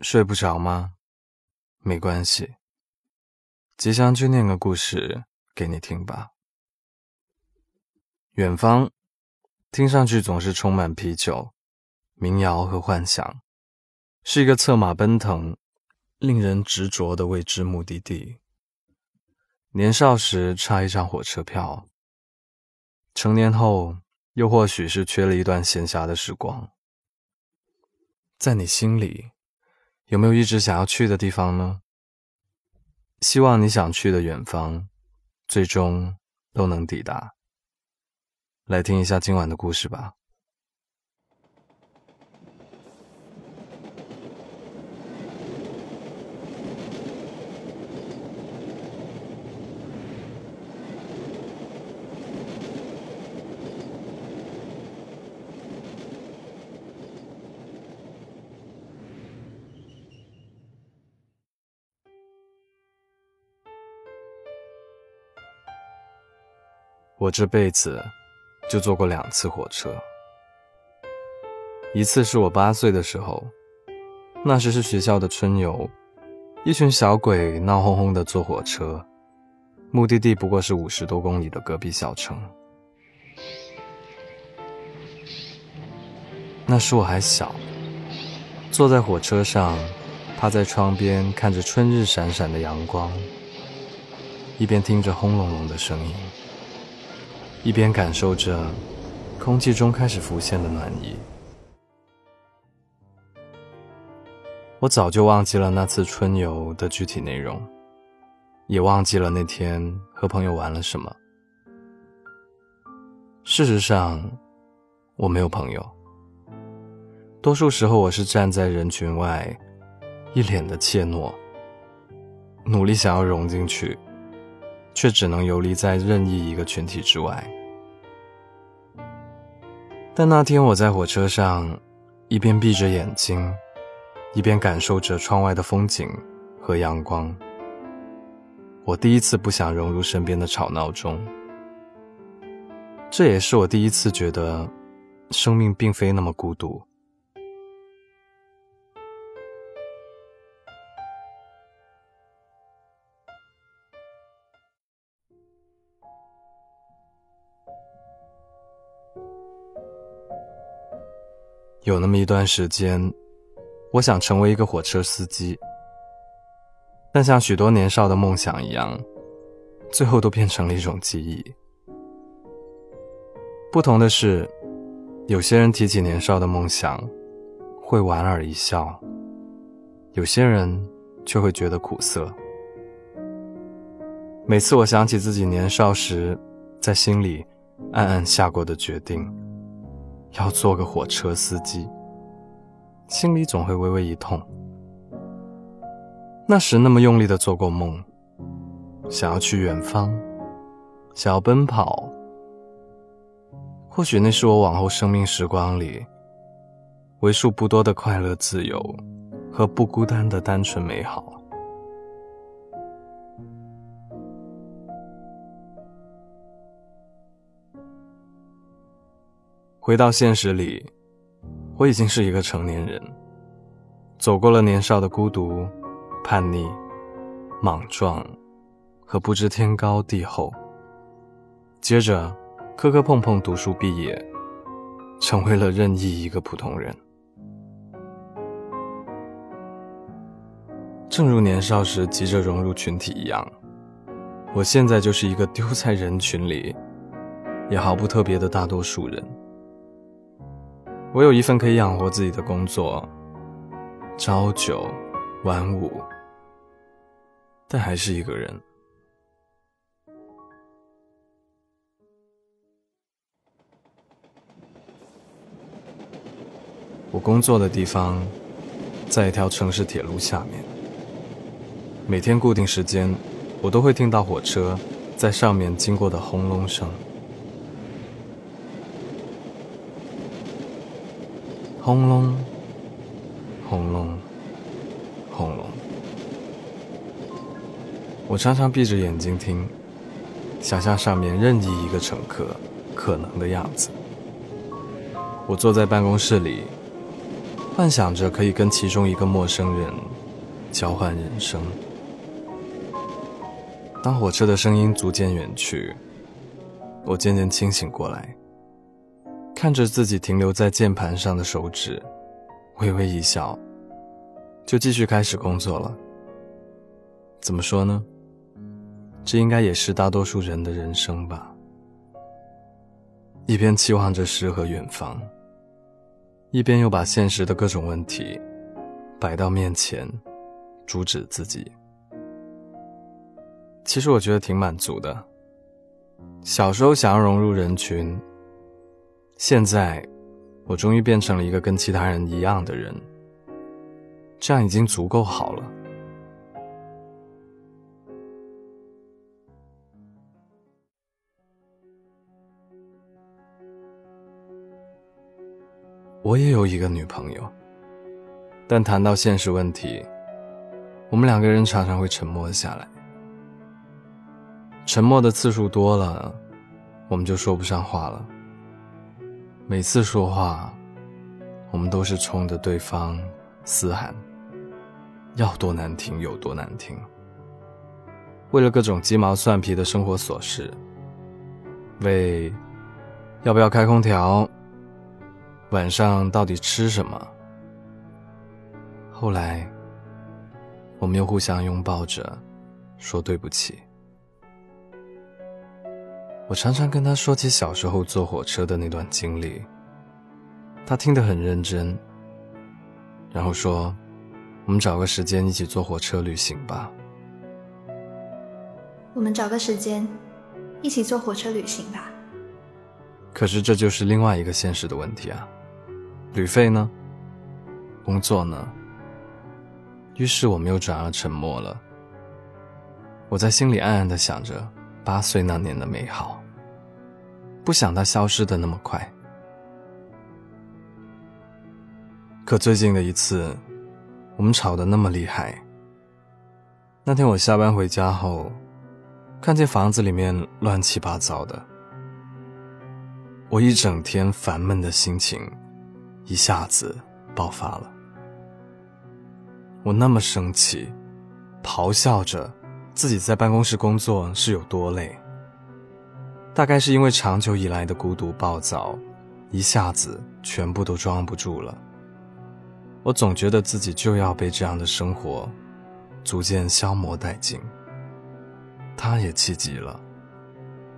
睡不着吗？没关系，吉祥就念个故事给你听吧。远方，听上去总是充满啤酒、民谣和幻想，是一个策马奔腾、令人执着的未知目的地。年少时差一张火车票，成年后又或许是缺了一段闲暇的时光。在你心里，有没有一直想要去的地方呢？希望你想去的远方，最终都能抵达。来听一下今晚的故事吧。我这辈子就坐过两次火车，一次是我八岁的时候，那时是学校的春游，一群小鬼闹哄哄的坐火车，目的地不过是五十多公里的隔壁小城。那时我还小，坐在火车上，趴在窗边看着春日闪闪的阳光，一边听着轰隆隆的声音。一边感受着空气中开始浮现的暖意，我早就忘记了那次春游的具体内容，也忘记了那天和朋友玩了什么。事实上，我没有朋友，多数时候我是站在人群外，一脸的怯懦，努力想要融进去。却只能游离在任意一个群体之外。但那天我在火车上，一边闭着眼睛，一边感受着窗外的风景和阳光。我第一次不想融入身边的吵闹中，这也是我第一次觉得，生命并非那么孤独。有那么一段时间，我想成为一个火车司机，但像许多年少的梦想一样，最后都变成了一种记忆。不同的是，有些人提起年少的梦想，会莞尔一笑；有些人却会觉得苦涩。每次我想起自己年少时，在心里暗暗下过的决定。要做个火车司机，心里总会微微一痛。那时那么用力的做过梦，想要去远方，想要奔跑。或许那是我往后生命时光里为数不多的快乐、自由和不孤单的单纯美好。回到现实里，我已经是一个成年人，走过了年少的孤独、叛逆、莽撞和不知天高地厚。接着，磕磕碰碰读书毕业，成为了任意一个普通人。正如年少时急着融入群体一样，我现在就是一个丢在人群里，也毫不特别的大多数人。我有一份可以养活自己的工作，朝九晚五，但还是一个人。我工作的地方在一条城市铁路下面，每天固定时间，我都会听到火车在上面经过的轰隆声。轰隆，轰隆，轰隆。我常常闭着眼睛听，想象上面任意一个乘客可能的样子。我坐在办公室里，幻想着可以跟其中一个陌生人交换人生。当火车的声音逐渐远去，我渐渐清醒过来，看着自己停留在键盘上的手指，微微一笑，就继续开始工作了。怎么说呢？这应该也是大多数人的人生吧。一边期望着诗和远方，一边又把现实的各种问题摆到面前，阻止自己。其实我觉得挺满足的。小时候想要融入人群，现在我终于变成了一个跟其他人一样的人，这样已经足够好了。我也有一个女朋友，但谈到现实问题，我们两个人常常会沉默下来。沉默的次数多了，我们就说不上话了。每次说话，我们都是冲着对方嘶喊，要多难听有多难听。为了各种鸡毛蒜皮的生活琐事，为要不要开空调，晚上到底吃什么。后来，我们又互相拥抱着，说对不起。我常常跟他说起小时候坐火车的那段经历，他听得很认真，然后说：“我们找个时间一起坐火车旅行吧。”我们找个时间一起坐火车旅行吧。可是这就是另外一个现实的问题啊，旅费呢？工作呢？于是我们又转而沉默了。我在心里暗暗的想着八岁那年的美好。不想它消失的那么快。可最近的一次，我们吵得那么厉害。那天我下班回家后，看见房子里面乱七八糟的，我一整天烦闷的心情一下子爆发了。我那么生气，咆哮着自己在办公室工作是有多累。大概是因为长久以来的孤独暴躁，一下子全部都装不住了。我总觉得自己就要被这样的生活逐渐消磨殆尽。他也气急了，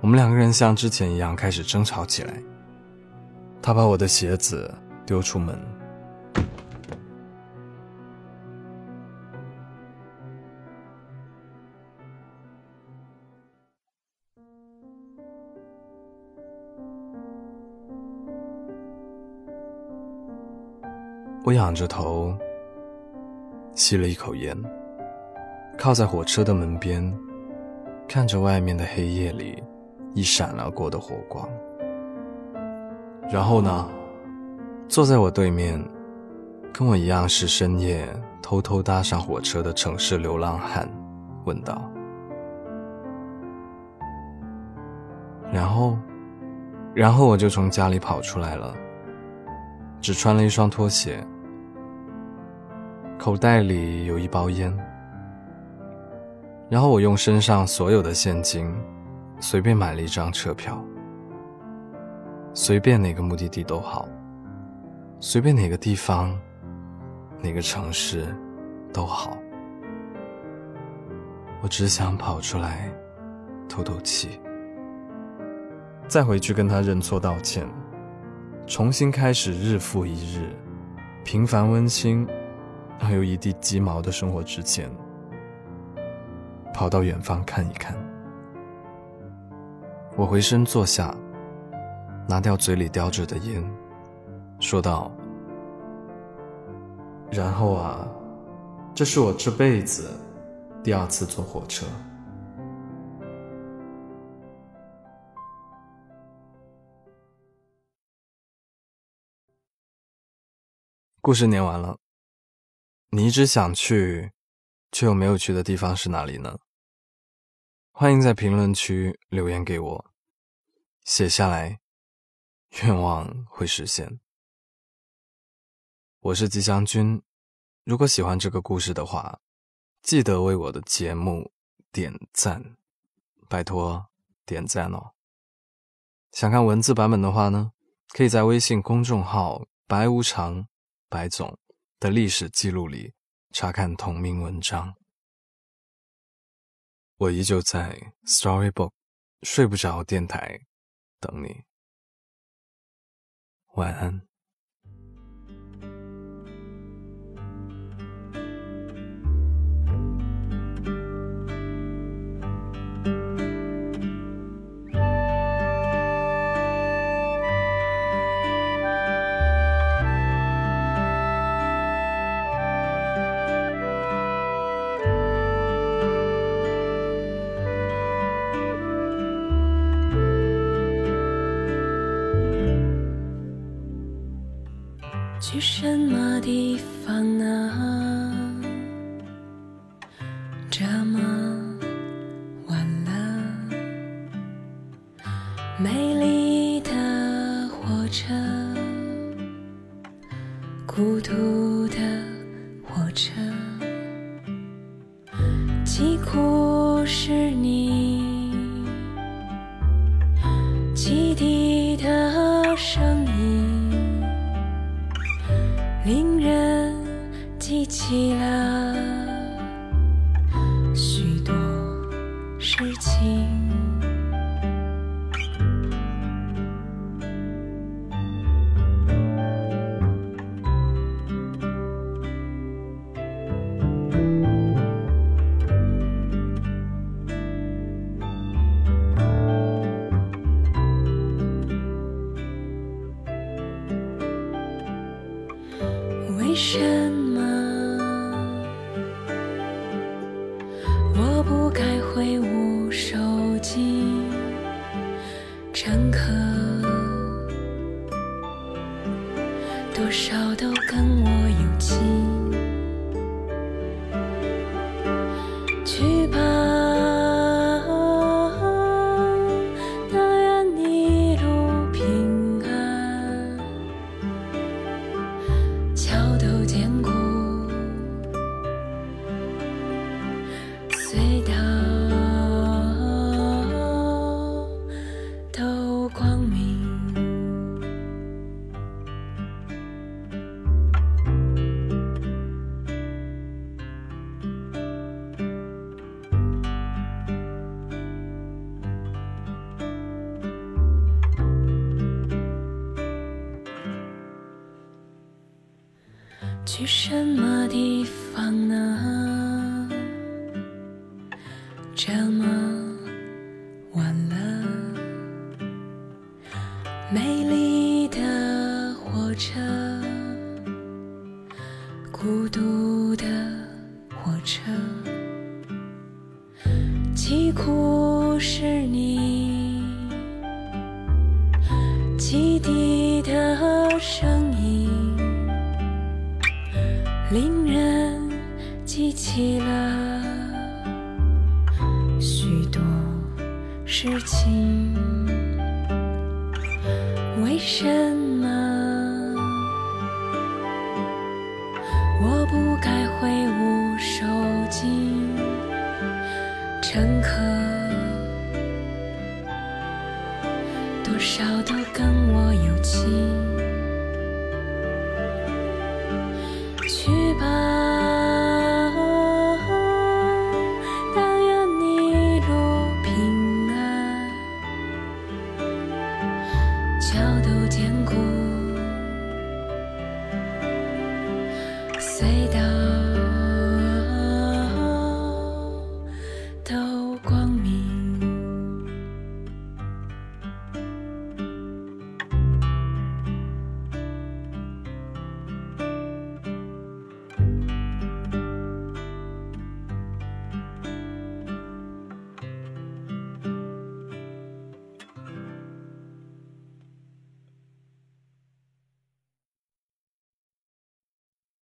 我们两个人像之前一样开始争吵起来。他把我的鞋子丢出门。我仰着头，吸了一口烟，靠在火车的门边，看着外面的黑夜里一闪而过的火光。然后呢，坐在我对面，跟我一样是深夜偷偷搭上火车的城市流浪汉，问道：“然后，然后我就从家里跑出来了。”只穿了一双拖鞋，口袋里有一包烟，然后我用身上所有的现金，随便买了一张车票，随便哪个目的地都好，随便哪个地方，哪个城市都好，我只想跑出来透透气，再回去跟他认错道歉。重新开始日复一日，平凡温馨，还有一地鸡毛的生活之间，跑到远方看一看。我回身坐下，拿掉嘴里叼着的烟，说道：“然后啊，这是我这辈子第二次坐火车。”故事念完了，你一直想去，却又没有去的地方是哪里呢？欢迎在评论区留言给我，写下来，愿望会实现。我是吉祥君。如果喜欢这个故事的话，记得为我的节目点赞，拜托点赞哦。想看文字版本的话呢，可以在微信公众号“白无常白总”的历史记录里查看同名文章。我依旧在 Storybook 睡不着电台等你，晚安。什么地方呢？这么晚了，美丽的火车，孤独的火车，为去什么地方呢？这么晚了，美丽的火车，孤独的火车，几苦是你汽笛的声记起了许多事情。为什么？我不该挥舞手机？乘客多少都跟我有情